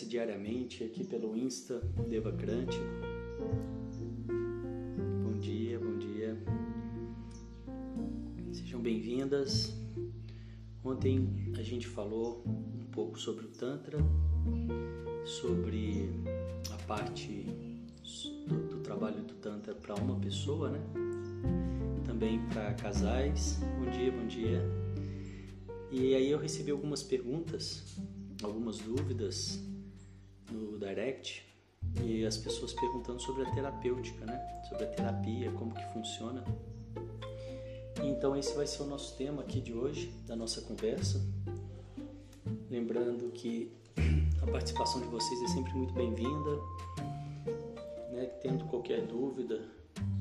diariamente aqui pelo Insta Devacrante. Bom dia, bom dia. Sejam bem-vindas. Ontem a gente falou um pouco sobre o Tantra, sobre a parte do, do trabalho do Tantra para uma pessoa, né? Também para casais. Bom dia, bom dia. E aí eu recebi algumas perguntas, algumas dúvidas no direct e as pessoas perguntando sobre a terapêutica, né? Sobre a terapia, como que funciona. Então esse vai ser o nosso tema aqui de hoje, da nossa conversa. Lembrando que a participação de vocês é sempre muito bem-vinda né, tendo qualquer dúvida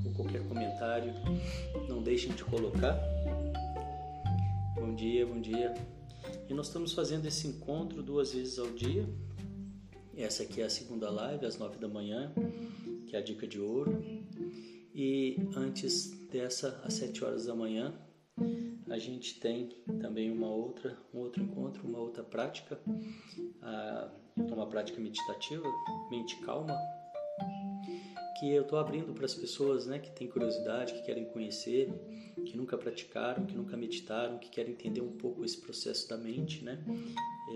ou qualquer comentário, não deixem de colocar. Bom dia, bom dia. E nós estamos fazendo esse encontro duas vezes ao dia. Essa aqui é a segunda live, às nove da manhã, que é a dica de ouro. E antes dessa, às sete horas da manhã, a gente tem também uma outra, um outro encontro, uma outra prática, uma prática meditativa, mente calma, que eu estou abrindo para as pessoas né, que têm curiosidade, que querem conhecer, que nunca praticaram, que nunca meditaram, que querem entender um pouco esse processo da mente, né,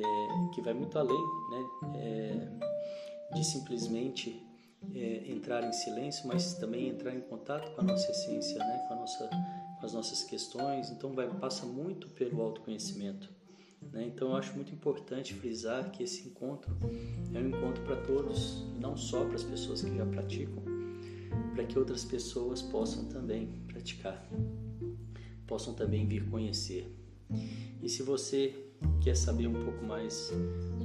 é, que vai muito além né, é, de simplesmente é, entrar em silêncio, mas também entrar em contato com a nossa essência, né, com, nossa, com as nossas questões. Então, vai, passa muito pelo autoconhecimento. Né? Então eu acho muito importante frisar que esse encontro é um encontro para todos, não só para as pessoas que já praticam, para que outras pessoas possam também praticar, possam também vir conhecer. E se você quer saber um pouco mais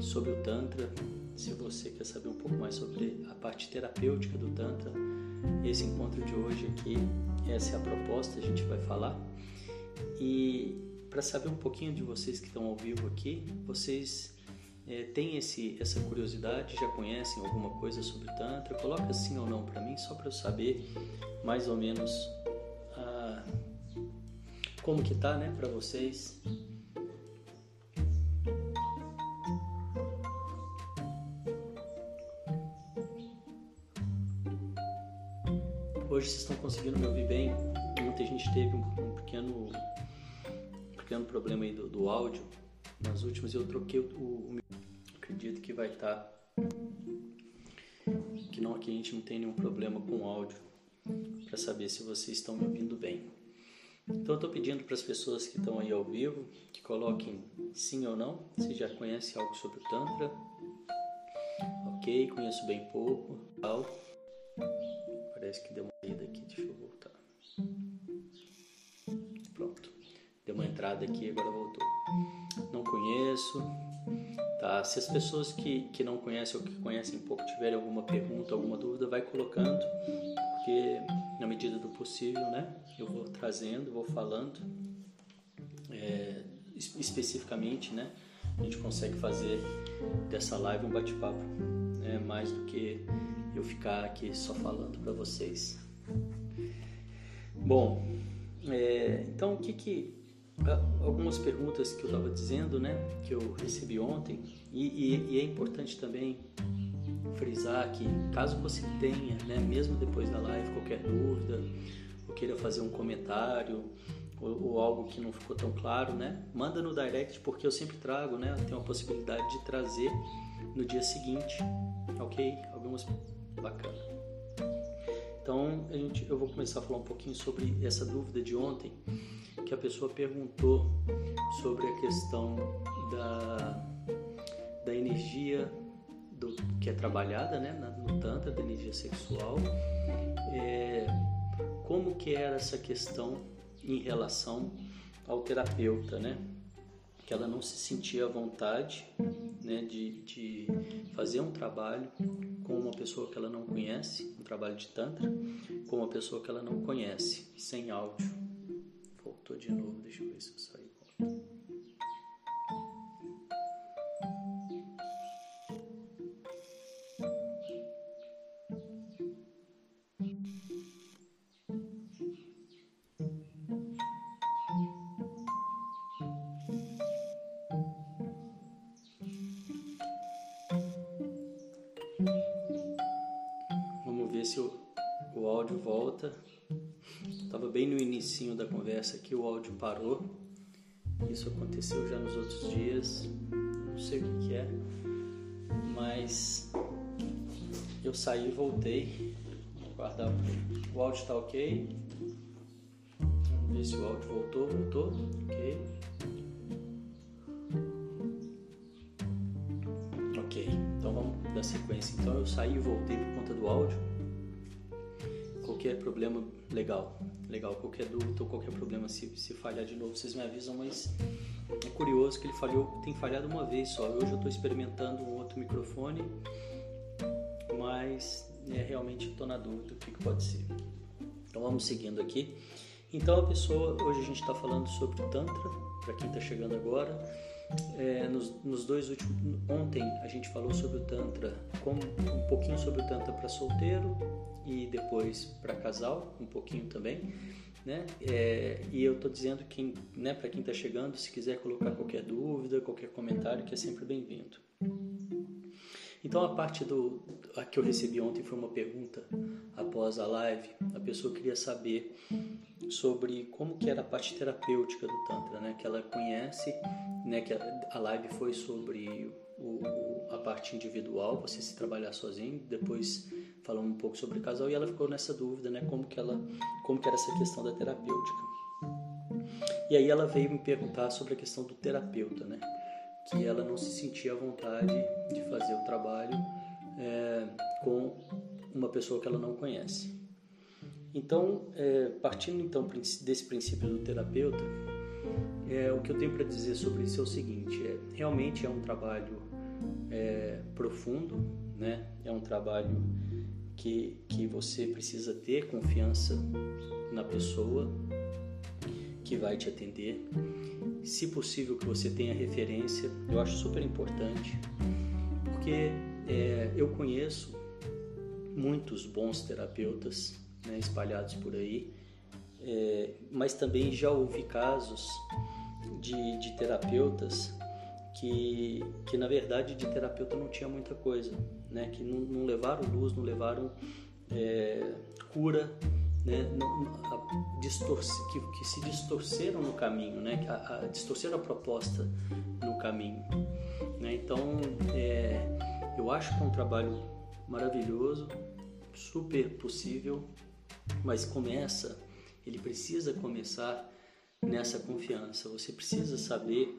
sobre o Tantra, se você quer saber um pouco mais sobre a parte terapêutica do Tantra, esse encontro de hoje aqui, essa é a proposta, a gente vai falar. E para saber um pouquinho de vocês que estão ao vivo aqui, vocês é, têm esse, essa curiosidade, já conhecem alguma coisa sobre o Tantra? Coloca sim ou não para mim, só para eu saber mais ou menos ah, como que tá, né, para vocês. Hoje vocês estão conseguindo me ouvir bem? Muita gente teve um pequeno pequeno problema aí do, do áudio. Nas últimas eu troquei o, o, o acredito que vai estar tá, que não aqui a gente não tem nenhum problema com o áudio para saber se vocês estão me ouvindo bem. Então eu estou pedindo para as pessoas que estão aí ao vivo que coloquem sim ou não, se já conhece algo sobre o Tantra. Ok, conheço bem pouco. Tal. Parece que deu uma ida aqui, deixa eu voltar. Deu uma entrada aqui, agora voltou. Não conheço. Tá? Se as pessoas que, que não conhecem ou que conhecem pouco tiverem alguma pergunta, alguma dúvida, vai colocando, porque na medida do possível, né, eu vou trazendo, vou falando é, especificamente, né, a gente consegue fazer dessa live um bate-papo, né, mais do que eu ficar aqui só falando para vocês. Bom, é, então o que que algumas perguntas que eu estava dizendo, né, que eu recebi ontem, e, e, e, é importante também frisar que caso você tenha, né, mesmo depois da live, qualquer dúvida, ou queira fazer um comentário, ou, ou, algo que não ficou tão claro, né, manda no direct, porque eu sempre trago, né, tenho a possibilidade de trazer no dia seguinte, ok? Algumas bacana. Então, a gente, eu vou começar a falar um pouquinho sobre essa dúvida de ontem, que a pessoa perguntou sobre a questão da, da energia do, que é trabalhada né, no Tantra, da energia sexual. É, como que era essa questão em relação ao terapeuta, né? Que ela não se sentia à vontade né, de, de fazer um trabalho com uma pessoa que ela não conhece, um trabalho de Tantra, com uma pessoa que ela não conhece, sem áudio voltou de novo, deixa eu ver se eu saí. Parou. Isso aconteceu já nos outros dias. Não sei o que, que é, mas eu saí e voltei. Vou guardar o áudio está ok. Vamos ver se o áudio voltou. Voltou? Ok. Ok. Então vamos dar sequência. Então eu saí e voltei por conta do áudio. Qualquer problema, legal. Legal. Qualquer dúvida ou qualquer problema, se, se falhar de novo, vocês me avisam. Mas é curioso que ele falhou, tem falhado uma vez só. Hoje eu estou experimentando um outro microfone, mas é, realmente estou na dúvida o que, que pode ser. Então vamos seguindo aqui. Então a pessoa, hoje a gente está falando sobre Tantra, para quem está chegando agora. É, nos, nos, dois últimos, ontem a gente falou sobre o Tantra, com, um pouquinho sobre o Tantra para solteiro e depois para casal, um pouquinho também. Né? É, e eu estou dizendo que, né, para quem está chegando, se quiser colocar qualquer dúvida, qualquer comentário, que é sempre bem-vindo. Então a parte do a que eu recebi ontem foi uma pergunta após a live. A pessoa queria saber sobre como que era a parte terapêutica do tantra, né? Que ela conhece, né? Que a, live foi sobre o, a parte individual, você se trabalhar sozinho. Depois falamos um pouco sobre o casal e ela ficou nessa dúvida, né? Como que ela, como que era essa questão da terapêutica. E aí ela veio me perguntar sobre a questão do terapeuta, né? que ela não se sentia à vontade de fazer o trabalho é, com uma pessoa que ela não conhece. Então, é, partindo então desse princípio do terapeuta, é, o que eu tenho para dizer sobre isso é o seguinte: é, realmente é um trabalho é, profundo, né? É um trabalho que, que você precisa ter confiança na pessoa que vai te atender se possível que você tenha referência, eu acho super importante, porque é, eu conheço muitos bons terapeutas né, espalhados por aí, é, mas também já ouvi casos de, de terapeutas que, que na verdade de terapeuta não tinha muita coisa, né, que não, não levaram luz, não levaram é, cura né, que, que, se distorceram no caminho, né, a, a, distorceram a proposta no caminho. Né? Então, é, eu acho que é um trabalho maravilhoso, super possível, mas começa, ele precisa começar nessa confiança. Você precisa saber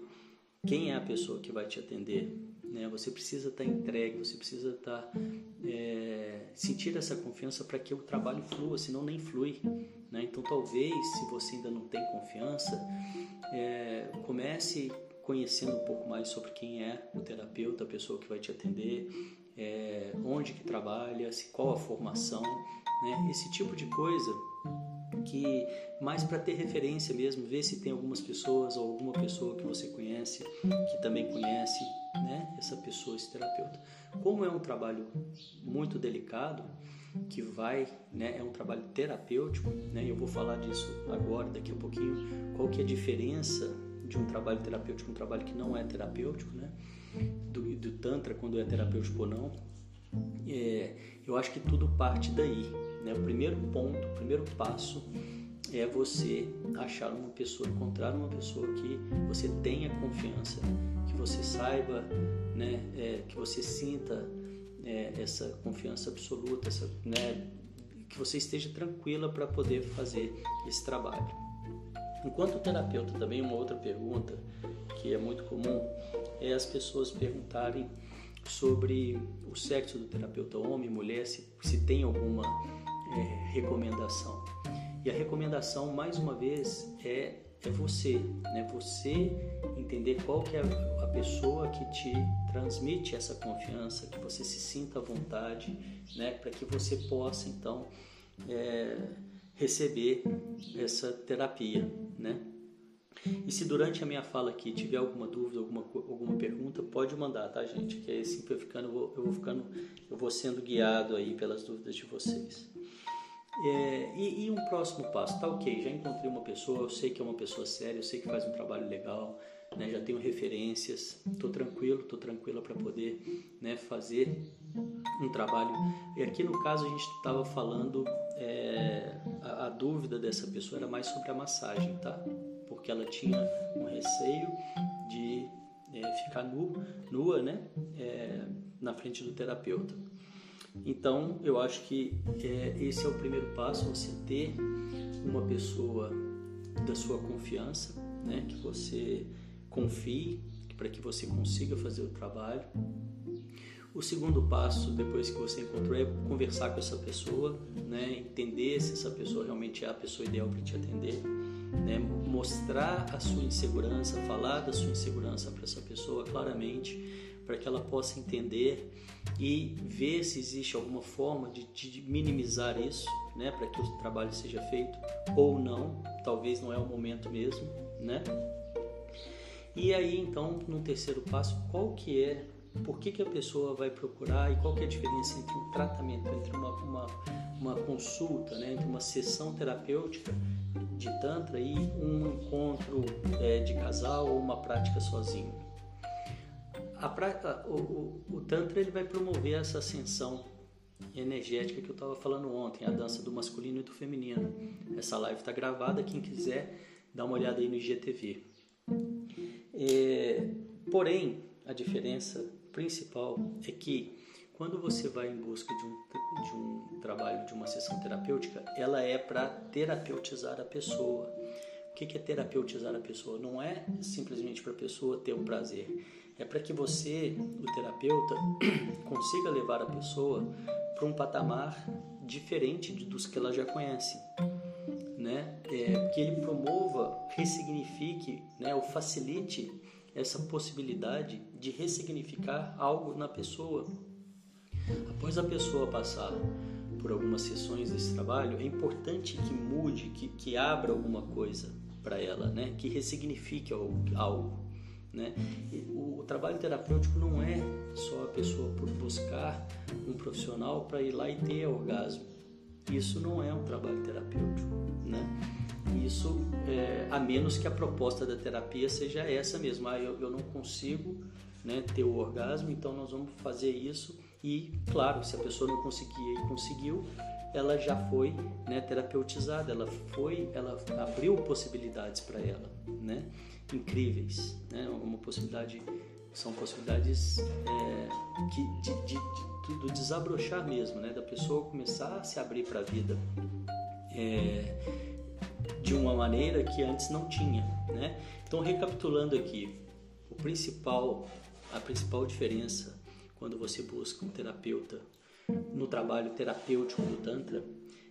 quem é a pessoa que vai te atender, né? Você precisa estar tá entregue, você precisa estar tá, é, sentir essa confiança para que o trabalho flua, senão nem flui. Né? Então, talvez, se você ainda não tem confiança, é, comece conhecendo um pouco mais sobre quem é o terapeuta, a pessoa que vai te atender, é, onde que trabalha, se qual a formação, né? Esse tipo de coisa que mais para ter referência mesmo, ver se tem algumas pessoas ou alguma pessoa que você conhece, que também conhece, né, essa pessoa, esse terapeuta. Como é um trabalho muito delicado, que vai, né, é um trabalho terapêutico, né, eu vou falar disso agora, daqui a pouquinho, qual que é a diferença de um trabalho terapêutico um trabalho que não é terapêutico, né, do, do Tantra, quando é terapêutico ou não. É, eu acho que tudo parte daí, né, o primeiro ponto, o primeiro passo é você achar uma pessoa, encontrar uma pessoa que você tenha confiança, que você saiba, né, é, que você sinta é, essa confiança absoluta, essa, né, que você esteja tranquila para poder fazer esse trabalho. Enquanto terapeuta, também uma outra pergunta que é muito comum é as pessoas perguntarem sobre o sexo do terapeuta, homem, mulher, se, se tem alguma é, recomendação. E a recomendação, mais uma vez, é, é você, né? Você entender qual que é a pessoa que te transmite essa confiança, que você se sinta à vontade, né? Para que você possa, então, é, receber essa terapia, né? E se durante a minha fala aqui tiver alguma dúvida, alguma, alguma pergunta, pode mandar, tá, gente? Que aí assim, eu, ficando, eu, vou, eu vou ficando, eu vou sendo guiado aí pelas dúvidas de vocês. É, e, e, um próximo passo, tá ok, já encontrei uma pessoa, eu sei que é uma pessoa séria, eu sei que faz um trabalho legal, né, já tenho referências, estou tranquilo, estou tranquila para poder né, fazer um trabalho. E aqui no caso a gente estava falando é, dúvida dessa pessoa era mais sobre a massagem, tá? Porque ela tinha um receio de é, ficar nu, nua, né? É, na frente do terapeuta. Então, eu acho que é, esse é o primeiro passo, você ter uma pessoa da sua confiança, né? Que você confie, para que você consiga fazer o trabalho. O segundo passo, depois que você encontrou, é conversar com essa pessoa, né? entender se essa pessoa realmente é a pessoa ideal para te atender, né? mostrar a sua insegurança, falar da sua insegurança para essa pessoa claramente, para que ela possa entender e ver se existe alguma forma de, de minimizar isso, né? para que o trabalho seja feito ou não, talvez não é o momento mesmo, né? E aí, então, no terceiro passo, qual que é, por que, que a pessoa vai procurar e qual que é a diferença entre um tratamento, entre uma, uma, uma consulta, né, entre uma sessão terapêutica de Tantra e um encontro é, de casal ou uma prática sozinho? O, o, o Tantra ele vai promover essa ascensão energética que eu estava falando ontem, a dança do masculino e do feminino. Essa live está gravada, quem quiser dá uma olhada aí no IGTV. É, porém, a diferença principal é que quando você vai em busca de um, de um trabalho, de uma sessão terapêutica, ela é para terapeutizar a pessoa. O que é terapeutizar a pessoa? Não é simplesmente para a pessoa ter um prazer, é para que você, o terapeuta, consiga levar a pessoa para um patamar diferente dos que ela já conhece né, é, que ele promova, ressignifique, né, ou facilite essa possibilidade de ressignificar algo na pessoa. Após a pessoa passar por algumas sessões desse trabalho, é importante que mude, que, que abra alguma coisa para ela, né, que ressignifique algo. Né? O, o, trabalho terapêutico não é só a pessoa por buscar um profissional para ir lá e ter orgasmo. Isso não é um trabalho terapêutico, né? Isso, é, a menos que a proposta da terapia seja essa mesmo. Ah, eu, eu não consigo né, ter o orgasmo, então nós vamos fazer isso. E, claro, se a pessoa não conseguia e conseguiu, ela já foi né, terapeutizada, ela foi, ela abriu possibilidades para ela, né? Incríveis, né? Uma possibilidade, são possibilidades é, que, de, de, de do desabrochar mesmo, né? Da pessoa começar a se abrir para a vida é, de uma maneira que antes não tinha, né? Então, recapitulando aqui, o principal, a principal diferença quando você busca um terapeuta no trabalho terapêutico do Tantra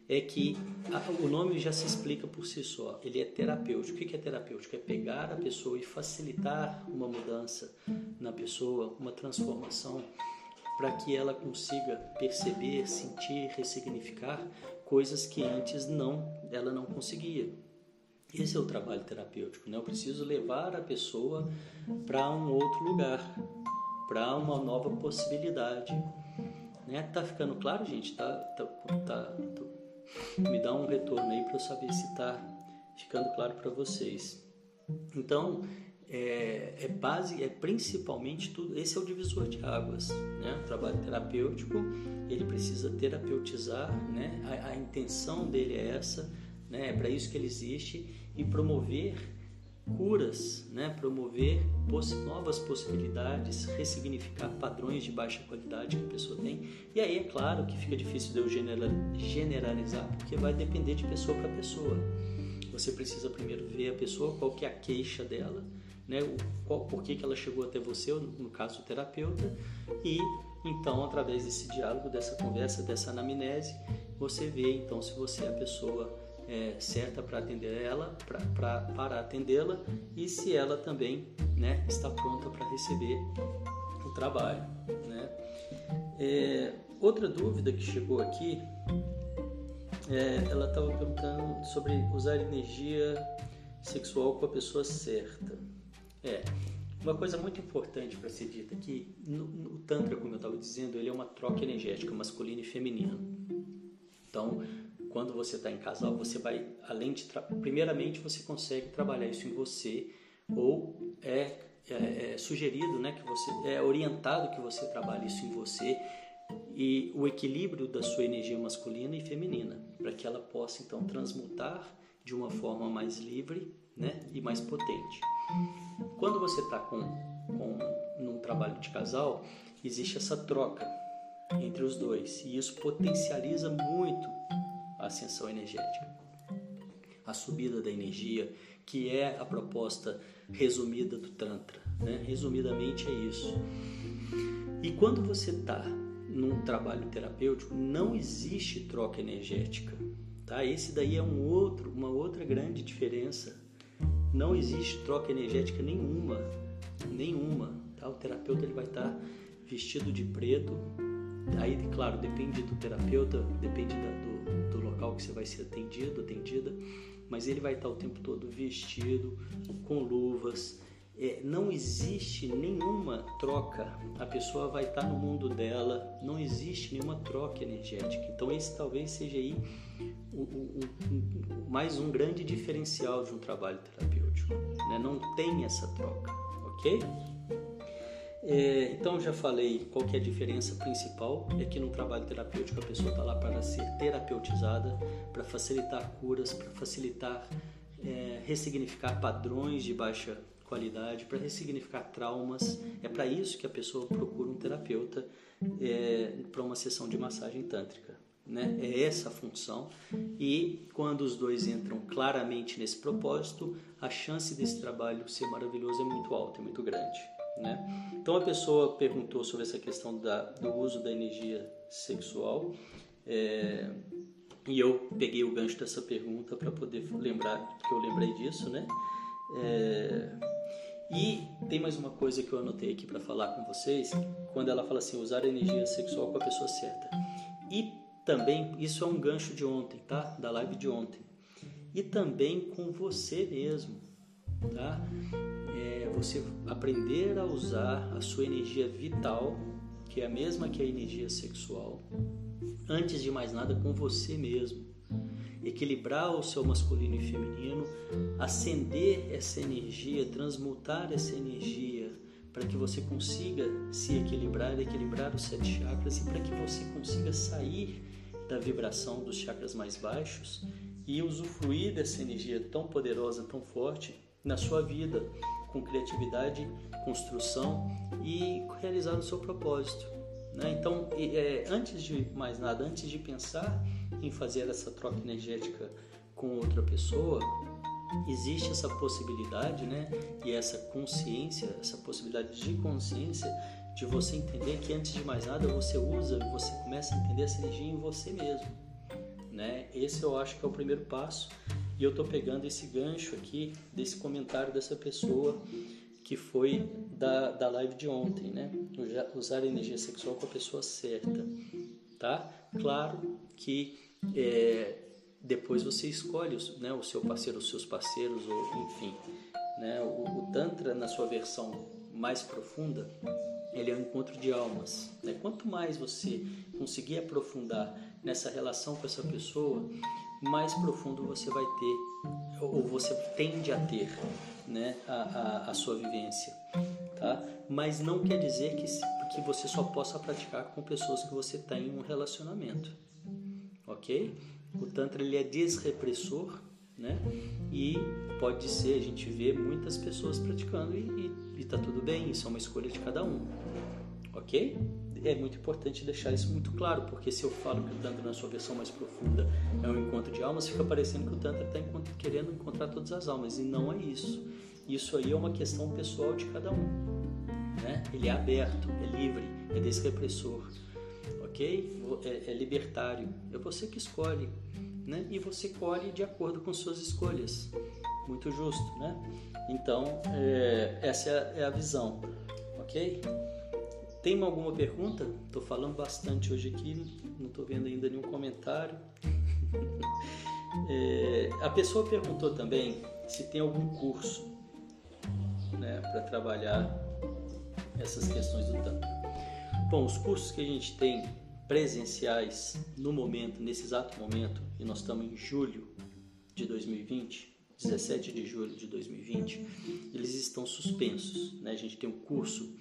é que a, o nome já se explica por si só. Ele é terapêutico. O que é terapêutico? É pegar a pessoa e facilitar uma mudança na pessoa, uma transformação para que ela consiga perceber, sentir, ressignificar coisas que antes não ela não conseguia. Esse é o trabalho terapêutico, né? Eu preciso levar a pessoa para um outro lugar, para uma nova possibilidade, né? Tá ficando claro, gente? Tá, tá, tá, me dá um retorno aí para eu saber se tá ficando claro para vocês. Então, é, é, base, é principalmente tudo. Esse é o divisor de águas, né? O trabalho terapêutico, ele precisa terapeutizar, né? A, a intenção dele é essa, né? É para isso que ele existe e promover curas, né? Promover poss novas possibilidades, ressignificar padrões de baixa qualidade que a pessoa tem. E aí é claro que fica difícil de eu generalizar, porque vai depender de pessoa para pessoa. Você precisa primeiro ver a pessoa, qual que é a queixa dela, né, qual, por que, que ela chegou até você, no caso o terapeuta, e então através desse diálogo, dessa conversa, dessa anamnese, você vê então se você é a pessoa é, certa para atender ela, pra, pra, para atendê-la e se ela também né, está pronta para receber o trabalho. Né? É, outra dúvida que chegou aqui, é, ela estava perguntando sobre usar energia sexual com a pessoa certa. É. Uma coisa muito importante para ser dita aqui, no, no Tantra, como eu estava dizendo, ele é uma troca energética masculina e feminina. Então, quando você está em casal, você vai, além de. Primeiramente, você consegue trabalhar isso em você, ou é, é, é, sugerido, né, que você. É orientado que você trabalhe isso em você, e o equilíbrio da sua energia masculina e feminina, para que ela possa então transmutar de uma forma mais livre né, e mais potente. Quando você está com, com num trabalho de casal, existe essa troca entre os dois e isso potencializa muito a ascensão energética, a subida da energia, que é a proposta resumida do Tantra. Né? Resumidamente é isso. E quando você está num trabalho terapêutico, não existe troca energética. Tá? Esse daí é um outro, uma outra grande diferença. Não existe troca energética nenhuma, nenhuma. Tá? O terapeuta ele vai estar tá vestido de preto. Aí, claro, depende do terapeuta, depende da, do, do local que você vai ser atendido, atendida, mas ele vai estar tá o tempo todo vestido, com luvas, é, não existe nenhuma troca. A pessoa vai estar no mundo dela, não existe nenhuma troca energética. Então esse talvez seja aí o, o, o, mais um grande diferencial de um trabalho terapêutico. Né? Não tem essa troca, ok? É, então já falei qual que é a diferença principal é que no trabalho terapêutico a pessoa está lá para ser terapeutizada, para facilitar curas, para facilitar é, ressignificar padrões de baixa qualidade, para ressignificar traumas. É para isso que a pessoa procura um terapeuta é, para uma sessão de massagem tântrica. Né? É essa a função. E quando os dois entram claramente nesse propósito, a chance desse trabalho ser maravilhoso é muito alta, é muito grande. Né? Então a pessoa perguntou sobre essa questão da, do uso da energia sexual. É, e eu peguei o gancho dessa pergunta para poder lembrar que eu lembrei disso, né? É, e tem mais uma coisa que eu anotei aqui para falar com vocês, quando ela fala assim, usar energia sexual com a pessoa certa. E também, isso é um gancho de ontem, tá? Da live de ontem. E também com você mesmo, tá? É você aprender a usar a sua energia vital, que é a mesma que a energia sexual, antes de mais nada com você mesmo equilibrar o seu masculino e feminino, acender essa energia, transmutar essa energia para que você consiga se equilibrar, equilibrar os sete chakras e para que você consiga sair da vibração dos chakras mais baixos e usufruir dessa energia tão poderosa, tão forte na sua vida, com criatividade, construção e realizar o seu propósito. Né? Então, é, antes de mais nada, antes de pensar em fazer essa troca energética com outra pessoa, existe essa possibilidade, né? E essa consciência, essa possibilidade de consciência de você entender que antes de mais nada você usa, você começa a entender essa energia em você mesmo, né? Esse eu acho que é o primeiro passo. E eu tô pegando esse gancho aqui desse comentário dessa pessoa que foi da, da live de ontem, né? Usar energia sexual com a pessoa certa, tá? Claro que é, depois você escolhe né, o seu parceiro, os seus parceiros, ou enfim. Né, o, o, Tantra, na sua versão mais profunda, ele é um encontro de almas. Né? Quanto mais você conseguir aprofundar nessa relação com essa pessoa, mais profundo você vai ter, ou você tende a ter, né, a, a, a sua vivência. Tá? Mas não quer dizer que, que você só possa praticar com pessoas que você tem um relacionamento ok? O Tantra ele é desrepressor, né? E pode ser, a gente vê muitas pessoas praticando e, e, e tá tudo bem, isso é uma escolha de cada um, ok? É muito importante deixar isso muito claro, porque se eu falo que o Tantra na sua versão mais profunda é um encontro de almas, fica parecendo que o Tantra está querendo encontrar todas as almas, e não é isso. Isso aí é uma questão pessoal de cada um. Né? Ele é aberto, é livre, é desrepressor ok? É, é libertário. É você que escolhe, né? E você colhe de acordo com suas escolhas. Muito justo, né? Então, é, essa é a visão, ok? Tem alguma pergunta? Estou falando bastante hoje aqui, não estou vendo ainda nenhum comentário. é, a pessoa perguntou também se tem algum curso né, para trabalhar essas questões do tanto. Bom, os cursos que a gente tem presenciais no momento, nesse exato momento, e nós estamos em julho de 2020, 17 de julho de 2020, eles estão suspensos. Né? A gente tem um curso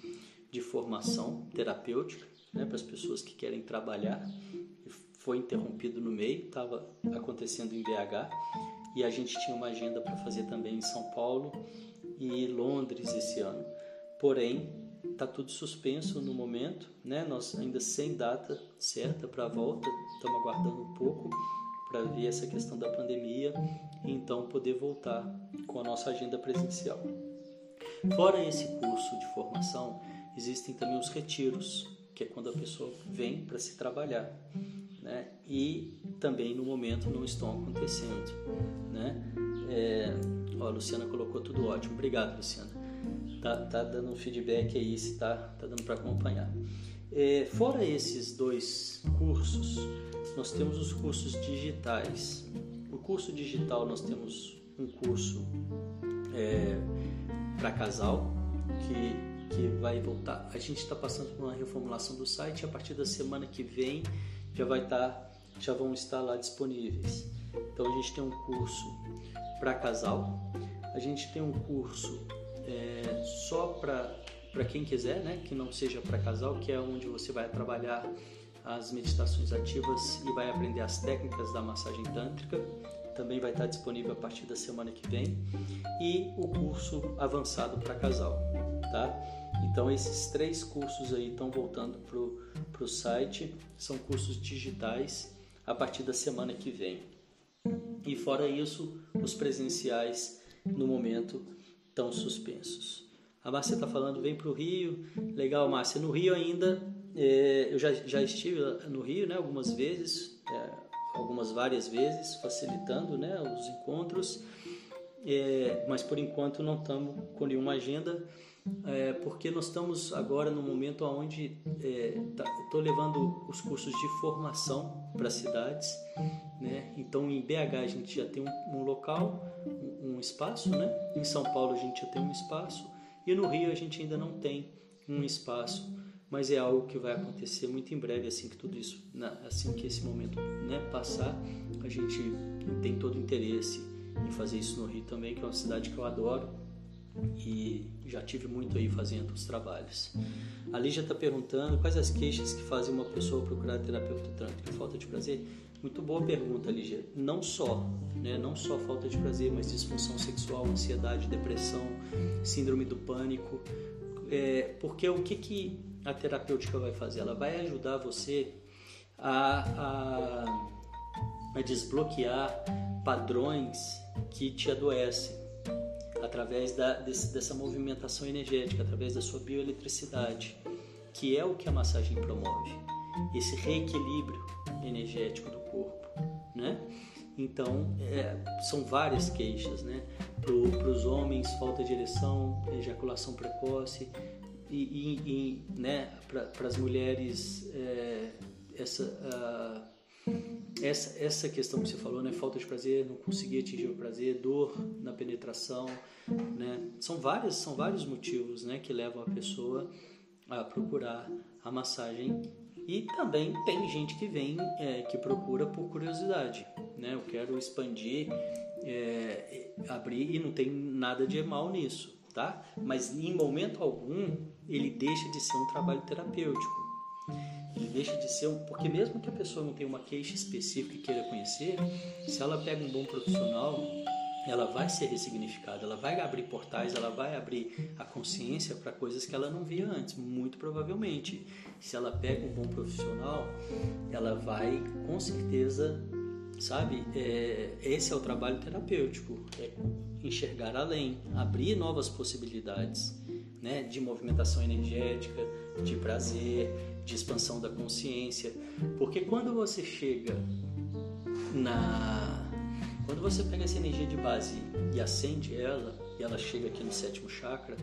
de formação terapêutica né, para as pessoas que querem trabalhar. Foi interrompido no meio, estava acontecendo em BH e a gente tinha uma agenda para fazer também em São Paulo e Londres esse ano. Porém, está tudo suspenso no momento, né? Nós ainda sem data certa para a volta, estamos aguardando um pouco para ver essa questão da pandemia e então poder voltar com a nossa agenda presencial. Fora esse curso de formação, existem também os retiros, que é quando a pessoa vem para se trabalhar, né? E também no momento não estão acontecendo, né? É, ó, a Luciana colocou tudo ótimo. Obrigado, Luciana. Tá, tá dando um feedback aí se tá, tá dando para acompanhar. É, fora esses dois cursos, nós temos os cursos digitais. Curso digital nós temos um curso é, para casal que, que vai voltar. A gente está passando por uma reformulação do site. E a partir da semana que vem já vai estar, tá, já vão estar lá disponíveis. Então a gente tem um curso para casal, a gente tem um curso é, só para quem quiser, né, que não seja para casal, que é onde você vai trabalhar as meditações ativas e vai aprender as técnicas da massagem tântrica. Também vai estar disponível a partir da semana que vem e o curso avançado para casal, tá? Então esses três cursos aí estão voltando para o site, são cursos digitais a partir da semana que vem. E fora isso, os presenciais no momento estão suspensos. A Márcia está falando, vem para o Rio. Legal, Márcia. No Rio ainda, é, eu já, já estive no Rio né, algumas vezes, é, algumas várias vezes, facilitando né, os encontros. É, mas por enquanto não estamos com nenhuma agenda, é, porque nós estamos agora no momento onde estou é, tá, levando os cursos de formação para cidades. Né? Então em BH a gente já tem um, um local, um, um espaço, né? em São Paulo a gente já tem um espaço e no Rio a gente ainda não tem um espaço, mas é algo que vai acontecer muito em breve, assim que tudo isso, assim que esse momento né, passar, a gente tem todo o interesse em fazer isso no Rio também, que é uma cidade que eu adoro e já tive muito aí fazendo os trabalhos. A Lígia está perguntando quais as queixas que fazem uma pessoa procurar terapeuta tântrico. Falta de prazer? Muito boa pergunta, Lígia. Não só, né? Não só falta de prazer, mas disfunção sexual, ansiedade, depressão, síndrome do pânico. É, porque o que, que a terapêutica vai fazer? Ela vai ajudar você a, a, a desbloquear padrões que te adoecem através da, desse, dessa movimentação energética, através da sua bioeletricidade, que é o que a massagem promove. Esse reequilíbrio energético do corpo, né? Então, é, são várias queixas, né? Para os homens, falta de ereção, ejaculação precoce, e, e, né, para as mulheres, é, essa, uh, essa, essa questão que você falou, né? Falta de prazer, não conseguir atingir o prazer, dor na penetração, né? São, várias, são vários motivos né, que levam a pessoa a procurar a massagem e também tem gente que vem, é, que procura por curiosidade, né? Eu quero expandir, é, abrir e não tem nada de mal nisso, tá? Mas em momento algum ele deixa de ser um trabalho terapêutico. Ele deixa de ser um, porque mesmo que a pessoa não tenha uma queixa específica e queira conhecer, se ela pega um bom profissional ela vai ser ressignificada, ela vai abrir portais, ela vai abrir a consciência para coisas que ela não via antes, muito provavelmente. Se ela pega um bom profissional, ela vai com certeza, sabe? É, esse é o trabalho terapêutico, é enxergar além, abrir novas possibilidades, né? De movimentação energética, de prazer, de expansão da consciência, porque quando você chega na quando você pega essa energia de base e acende ela, e ela chega aqui no sétimo chakra,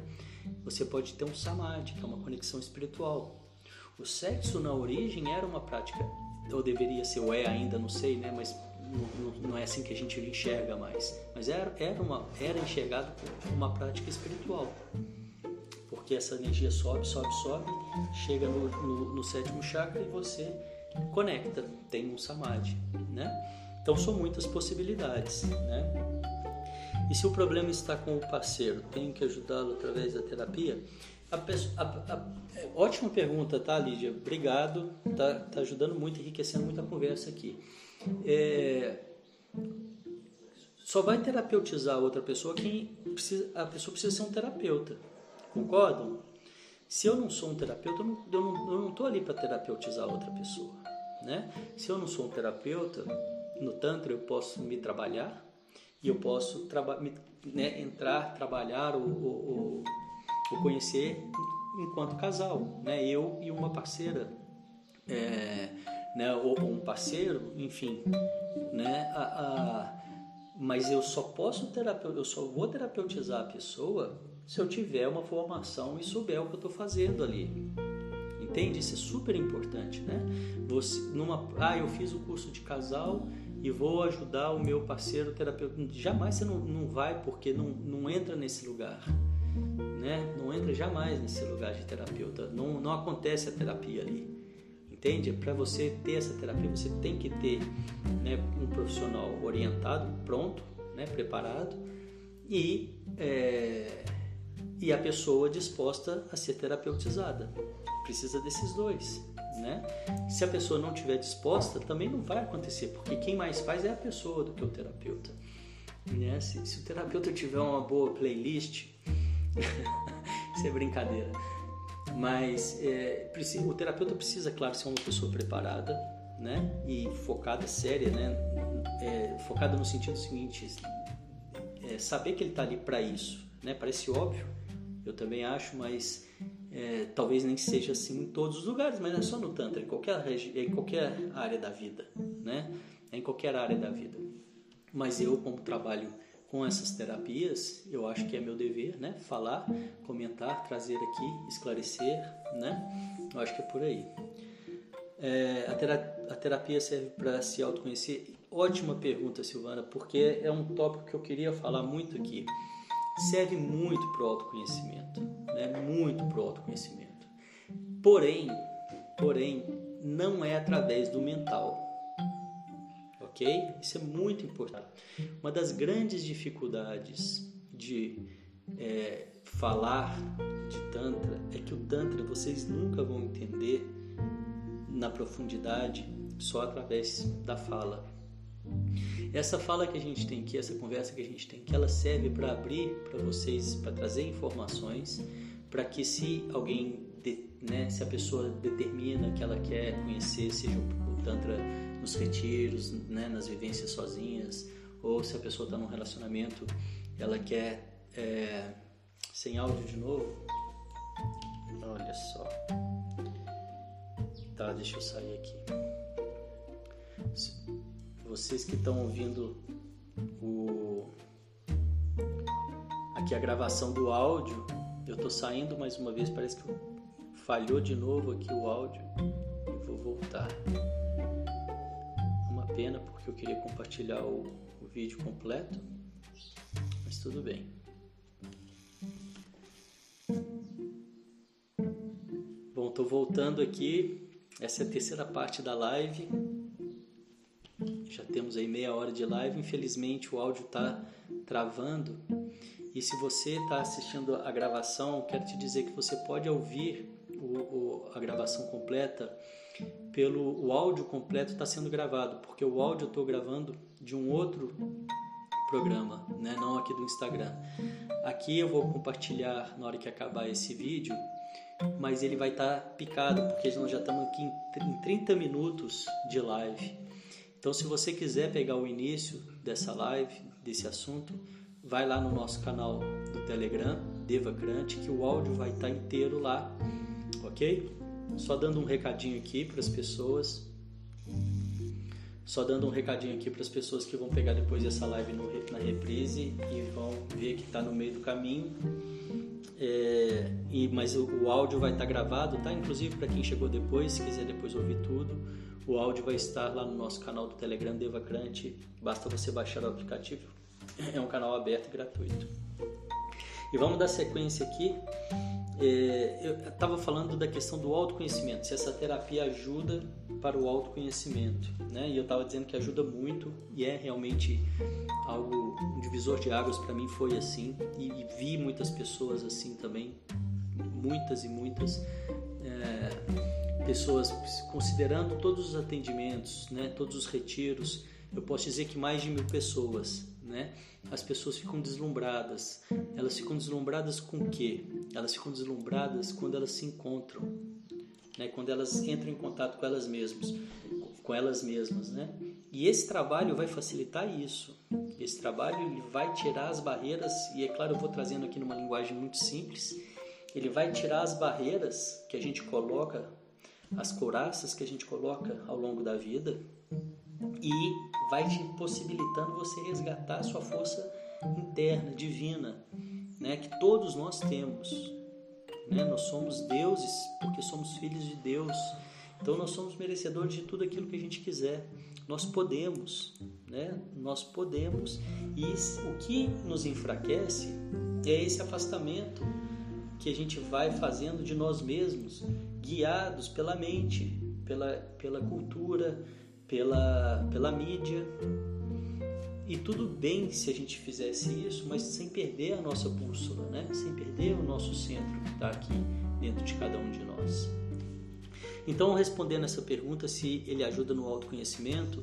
você pode ter um samadhi, que é uma conexão espiritual. O sexo na origem era uma prática, ou deveria ser, ou é ainda, não sei, né? Mas não, não é assim que a gente enxerga mais. Mas era, era, uma, era enxergado como uma prática espiritual. Porque essa energia sobe, sobe, sobe, chega no, no, no sétimo chakra e você conecta, tem um samadhi, né? Então são muitas possibilidades, né? E se o problema está com o parceiro, tenho que ajudá-lo através da terapia? A a, a, é, ótima pergunta, tá, Lídia? Obrigado. Tá, tá ajudando muito, enriquecendo muito a conversa aqui. É, só vai terapeutizar outra pessoa quem precisa, a pessoa precisa ser um terapeuta. Concordam? Se eu não sou um terapeuta, eu não estou ali para terapeutizar outra pessoa. Né? Se eu não sou um terapeuta, no Tantra eu posso me trabalhar e eu posso traba né, entrar, trabalhar ou, conhecer enquanto casal, né? eu e uma parceira. É, né, ou um parceiro, enfim, né, a, a, mas eu só posso terapeutar, eu só vou terapeutizar a pessoa se eu tiver uma formação e souber o que eu estou fazendo ali. Entende? Isso é super importante, né? Você, numa, ah, eu fiz o curso de casal e vou ajudar o meu parceiro terapeuta. Jamais você não, não vai porque não, não entra nesse lugar, né? Não entra jamais nesse lugar de terapeuta. Não, não acontece a terapia ali. Entende? Para você ter essa terapia, você tem que ter né, um profissional orientado, pronto, né, preparado e é, e a pessoa disposta a ser terapeutizada. Precisa desses dois, né? Se a pessoa não estiver disposta, também não vai acontecer, porque quem mais faz é a pessoa do que o terapeuta. Né? Se, se o terapeuta tiver uma boa playlist, isso é brincadeira. Mas é, o terapeuta precisa, claro, ser uma pessoa preparada, né? E focada, séria, né? É, focada no sentido seguinte, é, saber que ele está ali para isso, né? Parece óbvio, eu também acho, mas é, talvez nem seja assim em todos os lugares, mas não é só no Tantra, é em qualquer, é em qualquer área da vida, né? É em qualquer área da vida. Mas eu, como trabalho com essas terapias, eu acho que é meu dever, né? Falar, comentar, trazer aqui, esclarecer, né? Eu acho que é por aí. É, a, terapia, a terapia serve para se autoconhecer? Ótima pergunta, Silvana, porque é um tópico que eu queria falar muito aqui serve muito para o autoconhecimento, né? muito para o autoconhecimento. Porém, porém, não é através do mental, ok? Isso é muito importante. Uma das grandes dificuldades de é, falar de Tantra é que o Tantra vocês nunca vão entender na profundidade só através da fala. Essa fala que a gente tem aqui, essa conversa que a gente tem aqui, ela serve para abrir para vocês, para trazer informações, para que se alguém, né, se a pessoa determina que ela quer conhecer, seja o Tantra nos retiros, né, nas vivências sozinhas, ou se a pessoa está num relacionamento, ela quer. É, sem áudio de novo? Olha só. Tá, deixa eu sair aqui vocês que estão ouvindo o aqui a gravação do áudio, eu estou saindo mais uma vez, parece que falhou de novo aqui o áudio e vou voltar. Pena porque eu queria compartilhar o, o vídeo completo, mas tudo bem. Bom, estou voltando aqui. Essa é a terceira parte da live. Já temos aí meia hora de live. Infelizmente o áudio está travando. E se você está assistindo a gravação, quero te dizer que você pode ouvir o, o, a gravação completa pelo o áudio completo está sendo gravado, porque o áudio eu estou gravando de um outro programa, né? não aqui do Instagram. Aqui eu vou compartilhar na hora que acabar esse vídeo, mas ele vai estar tá picado, porque nós já estamos aqui em 30 minutos de live. Então, se você quiser pegar o início dessa live, desse assunto, vai lá no nosso canal do Telegram, Devacrante, que o áudio vai estar inteiro lá, ok? Só dando um recadinho aqui para as pessoas. Só dando um recadinho aqui para as pessoas que vão pegar depois essa live no, na reprise e vão ver que está no meio do caminho. É, e, mas o, o áudio vai estar gravado, tá? Inclusive para quem chegou depois, se quiser depois ouvir tudo o áudio vai estar lá no nosso canal do Telegram Devacrante. Basta você baixar o aplicativo. É um canal aberto e gratuito. E vamos dar sequência aqui. É, eu estava falando da questão do autoconhecimento, se essa terapia ajuda para o autoconhecimento, né? E eu estava dizendo que ajuda muito e é realmente algo um divisor de águas para mim foi assim e, e vi muitas pessoas assim também muitas e muitas é, pessoas, considerando todos os atendimentos, né, todos os retiros, eu posso dizer que mais de mil pessoas, né? As pessoas ficam deslumbradas. Elas ficam deslumbradas com o quê? Elas ficam deslumbradas quando elas se encontram, né? Quando elas entram em contato com elas mesmas, com elas mesmas, né? E esse trabalho vai facilitar isso. Esse trabalho ele vai tirar as barreiras e é claro eu vou trazendo aqui numa linguagem muito simples. Ele vai tirar as barreiras que a gente coloca, as couraças que a gente coloca ao longo da vida e vai te possibilitando você resgatar a sua força interna, divina, né, que todos nós temos. Né? Nós somos deuses porque somos filhos de Deus. Então nós somos merecedores de tudo aquilo que a gente quiser. Nós podemos, né? Nós podemos. E o que nos enfraquece é esse afastamento que a gente vai fazendo de nós mesmos, guiados pela mente, pela, pela cultura, pela, pela mídia. E tudo bem se a gente fizesse isso, mas sem perder a nossa bússola, né? sem perder o nosso centro que está aqui dentro de cada um de nós. Então, respondendo essa pergunta, se ele ajuda no autoconhecimento,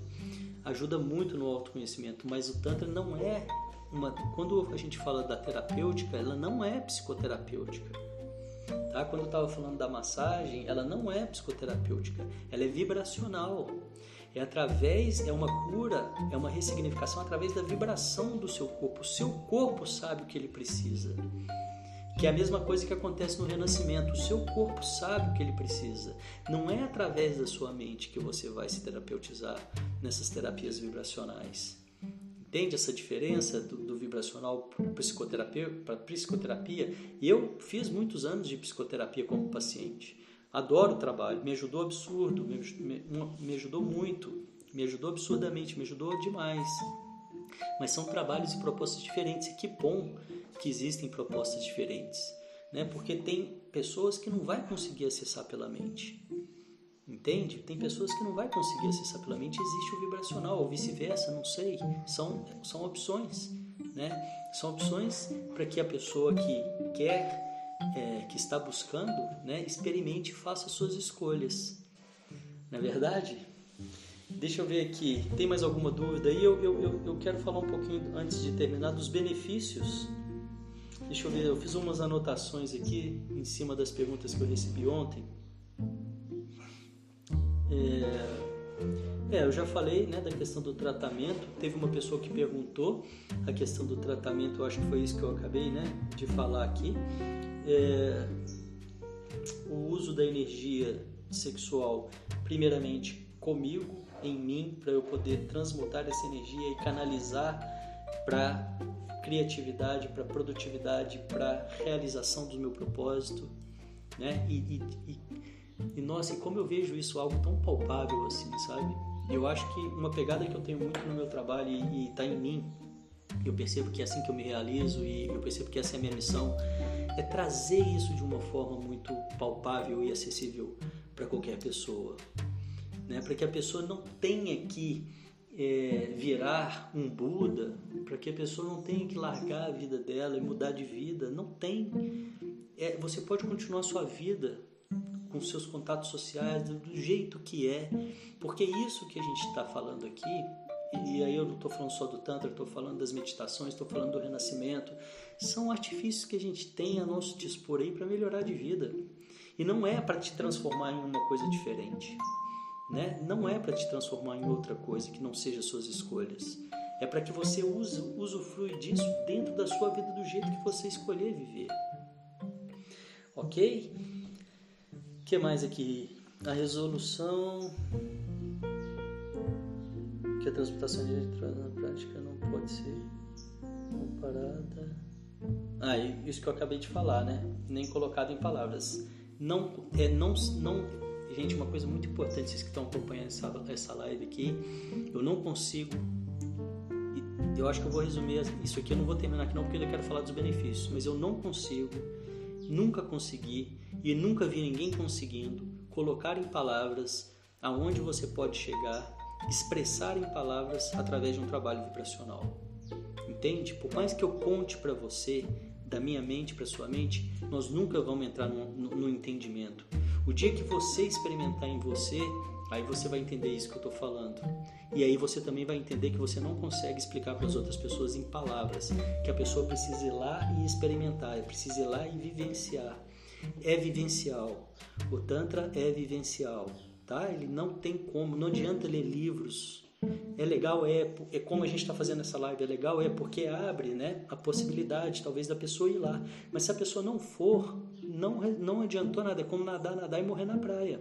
ajuda muito no autoconhecimento, mas o Tantra não é uma. Quando a gente fala da terapêutica, ela não é psicoterapêutica. Tá? Quando eu estava falando da massagem, ela não é psicoterapêutica, ela é vibracional. É através, é uma cura, é uma ressignificação através da vibração do seu corpo. O seu corpo sabe o que ele precisa. Que é a mesma coisa que acontece no renascimento. O seu corpo sabe o que ele precisa. Não é através da sua mente que você vai se terapeutizar nessas terapias vibracionais. Entende essa diferença do, do vibracional para psicoterapia, psicoterapia? Eu fiz muitos anos de psicoterapia como paciente. Adoro o trabalho, me ajudou absurdo, me, me, me ajudou muito, me ajudou absurdamente, me ajudou demais. Mas são trabalhos e propostas diferentes e que bom que existem propostas diferentes, né? Porque tem pessoas que não vai conseguir acessar pela mente. Entende? Tem pessoas que não vai conseguir acessar pela mente, existe o vibracional ou vice-versa, não sei. São são opções, né? São opções para que a pessoa que quer é, que está buscando, né, experimente e faça suas escolhas. Na é verdade, deixa eu ver aqui, tem mais alguma dúvida aí? Eu, eu, eu, quero falar um pouquinho antes de terminar dos benefícios. Deixa eu ver, eu fiz umas anotações aqui em cima das perguntas que eu recebi ontem. É, é, eu já falei né, da questão do tratamento. Teve uma pessoa que perguntou a questão do tratamento, eu acho que foi isso que eu acabei né, de falar aqui é, o uso da energia sexual, primeiramente comigo, em mim, para eu poder transmutar essa energia e canalizar para criatividade, para produtividade, para realização do meu propósito, né? E, e, e, e nossa, e como eu vejo isso algo tão palpável assim, sabe? Eu acho que uma pegada que eu tenho muito no meu trabalho e está em mim, eu percebo que é assim que eu me realizo e eu percebo que essa é a minha missão, é trazer isso de uma forma muito palpável e acessível para qualquer pessoa, né? Para que a pessoa não tenha que é, virar um Buda, para que a pessoa não tenha que largar a vida dela e mudar de vida, não tem. É, você pode continuar a sua vida com seus contatos sociais do, do jeito que é, porque é isso que a gente está falando aqui e aí eu não estou falando só do Tantra, estou falando das meditações, estou falando do renascimento. São artifícios que a gente tem a nosso dispor aí para melhorar de vida. E não é para te transformar em uma coisa diferente. Né? Não é para te transformar em outra coisa que não seja suas escolhas. É para que você use, usufrui disso dentro da sua vida do jeito que você escolher viver. Ok? O que mais aqui? A resolução que a transmutação de eletrônios na prática não pode ser comparada. Ah, isso que eu acabei de falar, né? Nem colocado em palavras. Não, é, não, não, gente, uma coisa muito importante, vocês que estão acompanhando essa, essa live aqui, eu não consigo. Eu acho que eu vou resumir isso aqui. Eu não vou terminar aqui não, porque eu quero falar dos benefícios, mas eu não consigo, nunca consegui e nunca vi ninguém conseguindo colocar em palavras aonde você pode chegar expressar em palavras através de um trabalho vibracional. Entende? Por mais que eu conte para você da minha mente para sua mente, nós nunca vamos entrar no, no, no entendimento. O dia que você experimentar em você, aí você vai entender isso que eu estou falando. E aí você também vai entender que você não consegue explicar para as outras pessoas em palavras, que a pessoa precisa ir lá e experimentar, precisa ir lá e vivenciar. É vivencial. O Tantra é vivencial, tá? Ele não tem como, não adianta ler livros. É legal, é, é como a gente está fazendo essa live, é legal, é porque abre né, a possibilidade talvez da pessoa ir lá. Mas se a pessoa não for, não, não adiantou nada, é como nadar, nadar e morrer na praia.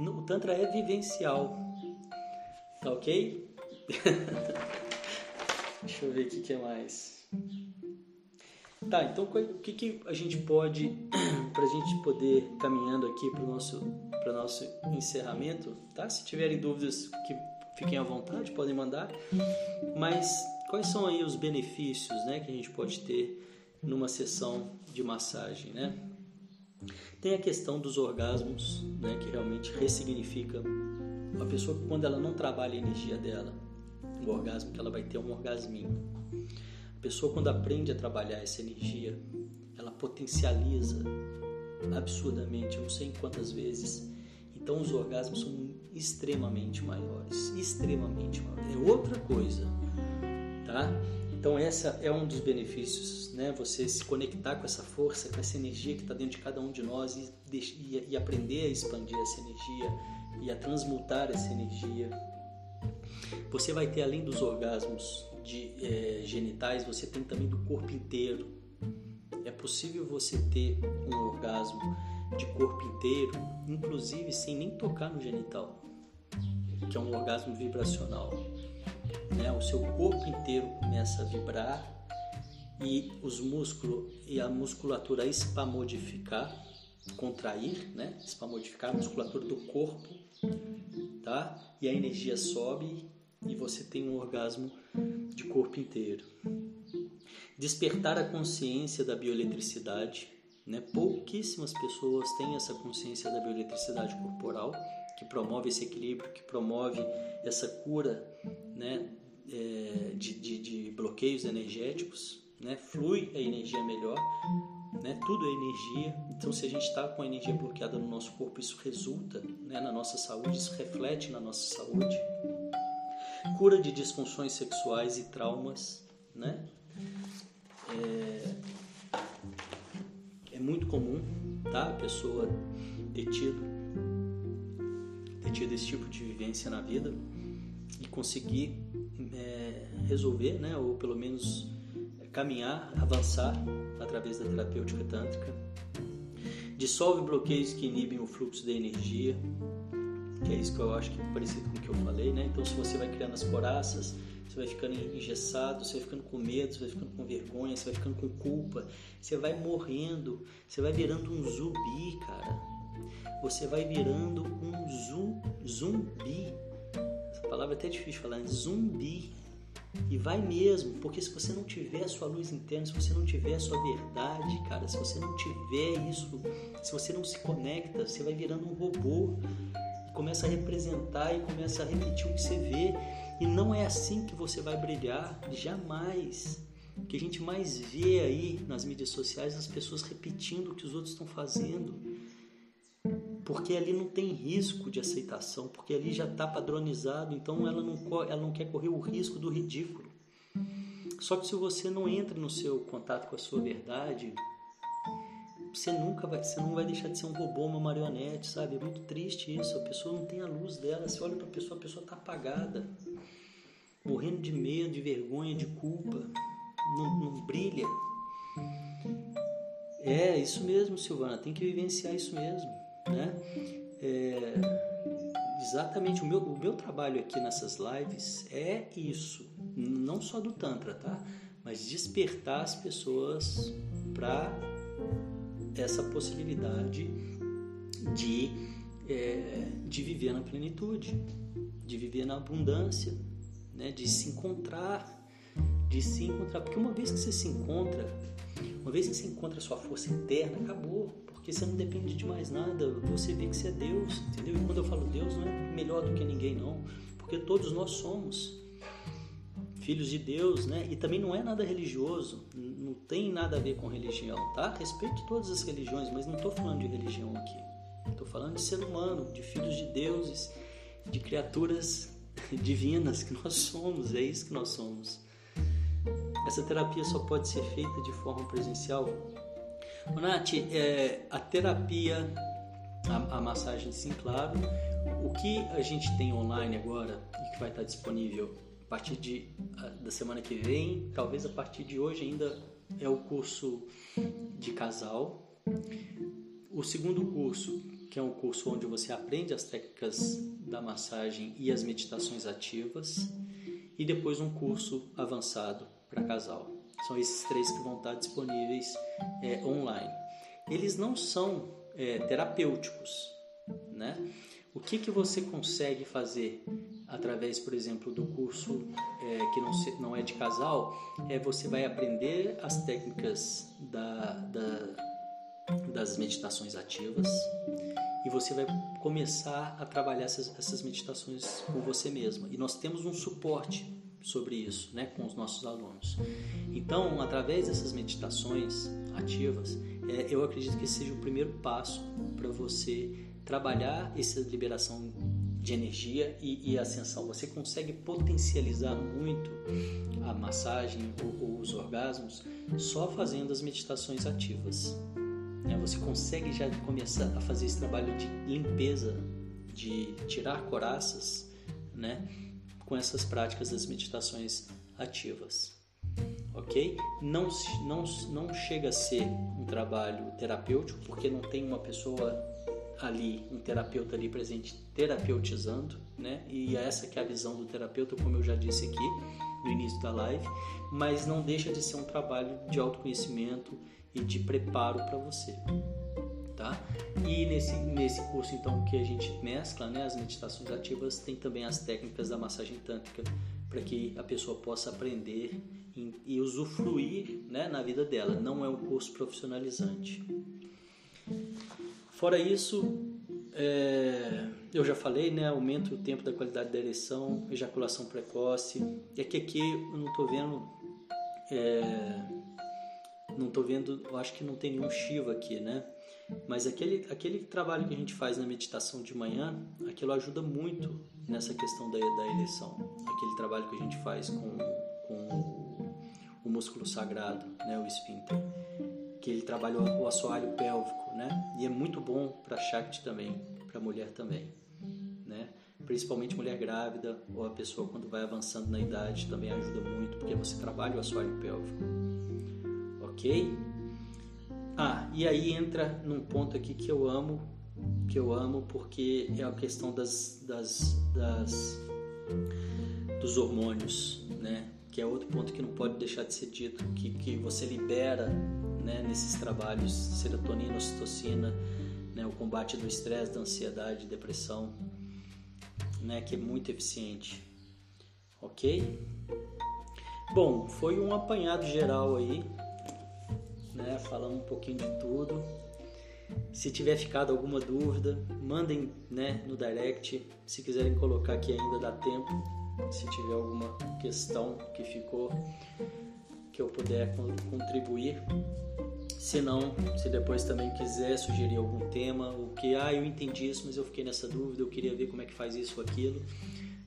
O Tantra é vivencial. Tá ok? Deixa eu ver o que, que é mais. Tá, então o que, que a gente pode, para a gente poder caminhando aqui para o nosso, nosso encerramento, tá? Se tiverem dúvidas, que fiquem à vontade, podem mandar. Mas quais são aí os benefícios, né, que a gente pode ter numa sessão de massagem, né? Tem a questão dos orgasmos, né, que realmente ressignifica uma pessoa quando ela não trabalha a energia dela, o orgasmo que ela vai ter é um orgasminho. A pessoa quando aprende a trabalhar essa energia, ela potencializa absurdamente, eu não sei quantas vezes. Então os orgasmos são extremamente maiores, extremamente maiores. É outra coisa, tá? Então essa é um dos benefícios, né? Você se conectar com essa força, com essa energia que está dentro de cada um de nós e, e, e aprender a expandir essa energia e a transmutar essa energia. Você vai ter além dos orgasmos de, é, genitais, você tem também do corpo inteiro. É possível você ter um orgasmo de corpo inteiro, inclusive sem nem tocar no genital, que é um orgasmo vibracional né? o seu corpo inteiro começa a vibrar e os músculos e a musculatura espamodificar, contrair, né? espamodificar a musculatura do corpo, tá? E a energia sobe e você tem um orgasmo de corpo inteiro. Despertar a consciência da bioeletricidade, né? Pouquíssimas pessoas têm essa consciência da bioeletricidade corporal, que promove esse equilíbrio, que promove essa cura, né? é, de, de, de, bloqueios energéticos, né? flui a energia melhor, né? tudo é energia. Então, se a gente está com a energia bloqueada no nosso corpo, isso resulta né? na nossa saúde, isso reflete na nossa saúde. Cura de disfunções sexuais e traumas, né? É, é muito comum, tá? A pessoa ter tido, ter tido esse tipo de vivência na vida e conseguir é, resolver, né, ou pelo menos caminhar, avançar através da terapêutica tântrica. Dissolve bloqueios que inibem o fluxo da energia, que é isso que eu acho que é parecido com o que eu falei, né? Então, se você vai criando as coraças, você vai ficando engessado, você vai ficando com medo, você vai ficando com vergonha, você vai ficando com culpa, você vai morrendo, você vai virando um zumbi, cara. Você vai virando um zumbi palavra é até difícil falar, né? zumbi. E vai mesmo, porque se você não tiver a sua luz interna, se você não tiver a sua verdade, cara, se você não tiver isso, se você não se conecta, você vai virando um robô e começa a representar e começa a repetir o que você vê. E não é assim que você vai brilhar, jamais. O que a gente mais vê aí nas mídias sociais, as pessoas repetindo o que os outros estão fazendo porque ali não tem risco de aceitação, porque ali já está padronizado, então ela não, ela não quer correr o risco do ridículo. Só que se você não entra no seu contato com a sua verdade, você nunca vai, você não vai deixar de ser um robô, uma marionete, sabe? É muito triste isso. A pessoa não tem a luz dela. Você olha para a pessoa, a pessoa está apagada, morrendo de medo, de vergonha, de culpa, não, não brilha. É isso mesmo, Silvana. Tem que vivenciar isso mesmo né? É, exatamente o meu, o meu trabalho aqui nessas lives é isso, não só do Tantra, tá? Mas despertar as pessoas para essa possibilidade de, é, de viver na plenitude, de viver na abundância, né? de se encontrar, de se encontrar. Porque uma vez que você se encontra, uma vez que você encontra a sua força interna, acabou porque você não depende de mais nada, você vê que você é Deus, entendeu? E quando eu falo Deus, não é melhor do que ninguém, não, porque todos nós somos. filhos de Deus, né? E também não é nada religioso, não tem nada a ver com religião, tá? Respeite todas as religiões, mas não estou falando de religião aqui. Estou falando de ser humano, de filhos de deuses, de criaturas divinas que nós somos, é isso que nós somos. Essa terapia só pode ser feita de forma presencial. Nath, é, a terapia, a, a massagem sim, claro. O que a gente tem online agora e que vai estar disponível a partir de, da semana que vem, talvez a partir de hoje ainda é o curso de casal. O segundo curso, que é um curso onde você aprende as técnicas da massagem e as meditações ativas, e depois um curso avançado para casal. São esses três que vão estar disponíveis é, online. Eles não são é, terapêuticos, né? O que, que você consegue fazer através, por exemplo, do curso é, que não, se, não é de casal? É você vai aprender as técnicas da, da, das meditações ativas e você vai começar a trabalhar essas, essas meditações com você mesma. E nós temos um suporte sobre isso, né, com os nossos alunos. Então, através dessas meditações ativas, é, eu acredito que esse seja o primeiro passo para você trabalhar essa liberação de energia e, e, ascensão. Você consegue potencializar muito a massagem ou, ou os orgasmos só fazendo as meditações ativas. Né? Você consegue já começar a fazer esse trabalho de limpeza, de tirar coraças, né? Com essas práticas das meditações ativas. Ok? Não, não, não chega a ser um trabalho terapêutico, porque não tem uma pessoa ali, um terapeuta ali presente terapeutizando, né? E é essa que é a visão do terapeuta, como eu já disse aqui no início da live, mas não deixa de ser um trabalho de autoconhecimento e de preparo para você tá? E nesse, nesse curso então que a gente mescla, né, as meditações ativas, tem também as técnicas da massagem tântrica para que a pessoa possa aprender e, e usufruir, né, na vida dela. Não é um curso profissionalizante. Fora isso, é, eu já falei, né, aumenta o tempo da qualidade da ereção, ejaculação precoce. É que aqui eu não estou vendo, é, não estou vendo, eu acho que não tem nenhum Shiva aqui, né? Mas aquele, aquele trabalho que a gente faz na meditação de manhã, aquilo ajuda muito nessa questão da, da eleição. Aquele trabalho que a gente faz com, com o, músculo sagrado, né, o esfíncter. Que ele trabalha o, o assoalho pélvico, né? E é muito bom para Shakti também, para mulher também, né? Principalmente mulher grávida ou a pessoa quando vai avançando na idade também ajuda muito, porque você trabalha o assoalho pélvico. Ok? Ah, e aí entra num ponto aqui que eu amo, que eu amo porque é a questão das, das, das dos hormônios, né? Que é outro ponto que não pode deixar de ser dito, que, que você libera, né, nesses trabalhos serotonina, ocitocina, né, o combate do estresse, da ansiedade, depressão, né, que é muito eficiente. OK? Bom, foi um apanhado geral aí né, falando um pouquinho de tudo. Se tiver ficado alguma dúvida, mandem né, no direct. Se quiserem colocar aqui ainda dá tempo. Se tiver alguma questão que ficou que eu puder contribuir. Se não, se depois também quiser sugerir algum tema, o que ah, eu entendi isso, mas eu fiquei nessa dúvida, eu queria ver como é que faz isso ou aquilo,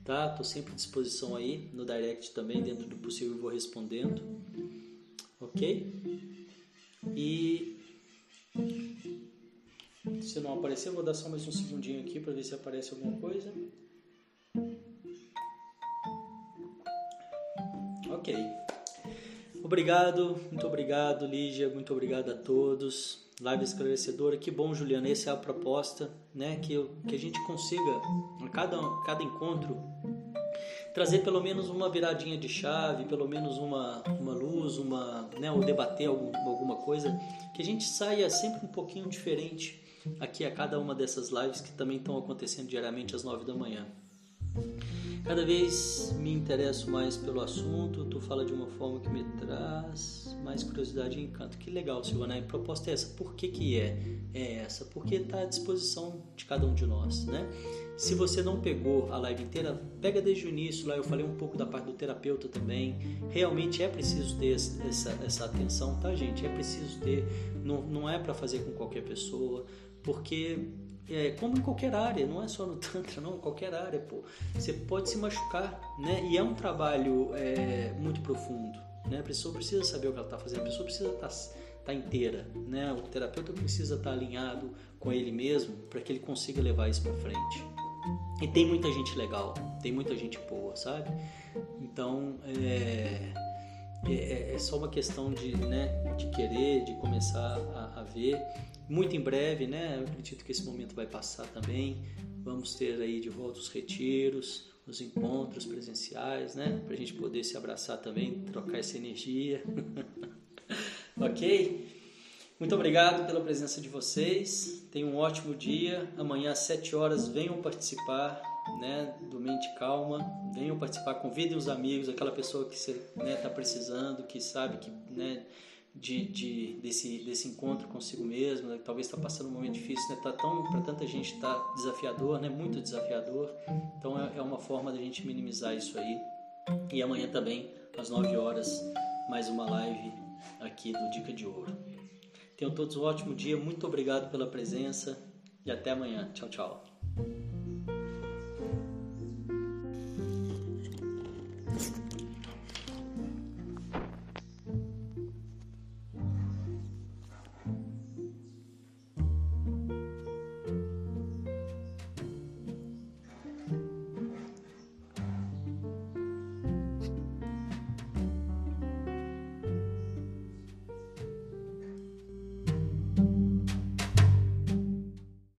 tá? Tô sempre à disposição aí no direct também, dentro do possível vou respondendo. OK? E se não aparecer, vou dar só mais um segundinho aqui para ver se aparece alguma coisa. Ok. Obrigado, muito obrigado, Lígia, muito obrigado a todos. Live esclarecedora, que bom, Juliana. Essa é a proposta, né? Que, eu, que a gente consiga, a cada, cada encontro, trazer pelo menos uma viradinha de chave, pelo menos uma, uma luz, uma, né, ou debater algum, alguma coisa, que a gente saia sempre um pouquinho diferente aqui a cada uma dessas lives que também estão acontecendo diariamente às nove da manhã. Cada vez me interesso mais pelo assunto, tu fala de uma forma que me traz mais curiosidade e encanto. Que legal, Silvana. A proposta é essa. Por que, que é? É essa. Porque está à disposição de cada um de nós, né? Se você não pegou a live inteira, pega desde o início. Lá eu falei um pouco da parte do terapeuta também. Realmente é preciso ter essa, essa atenção, tá, gente? É preciso ter. Não, não é para fazer com qualquer pessoa, porque é, como em qualquer área, não é só no Tantra, não, qualquer área, pô. Você pode se machucar, né? E é um trabalho é, muito profundo, né? A pessoa precisa saber o que ela está fazendo, a pessoa precisa estar tá, tá inteira, né? O terapeuta precisa estar tá alinhado com ele mesmo para que ele consiga levar isso para frente. E tem muita gente legal, tem muita gente boa, sabe? Então, é, é, é só uma questão de, né, de querer, de começar a, a ver muito em breve, né? Eu acredito que esse momento vai passar também. Vamos ter aí de volta os retiros, os encontros presenciais, né? Para a gente poder se abraçar também, trocar essa energia. ok? Muito obrigado pela presença de vocês. Tenham um ótimo dia. Amanhã às 7 horas venham participar né, do Mente Calma. Venham participar, convidem os amigos, aquela pessoa que você está né, tá precisando, que sabe que né, de, de, desse, desse encontro consigo mesmo, né? talvez está passando um momento difícil, né? Tá tão para tanta gente está desafiador, né? Muito desafiador. Então é, é uma forma da gente minimizar isso aí. E amanhã também às 9 horas mais uma live aqui do Dica de Ouro. Tenham todos um ótimo dia, muito obrigado pela presença e até amanhã. Tchau, tchau.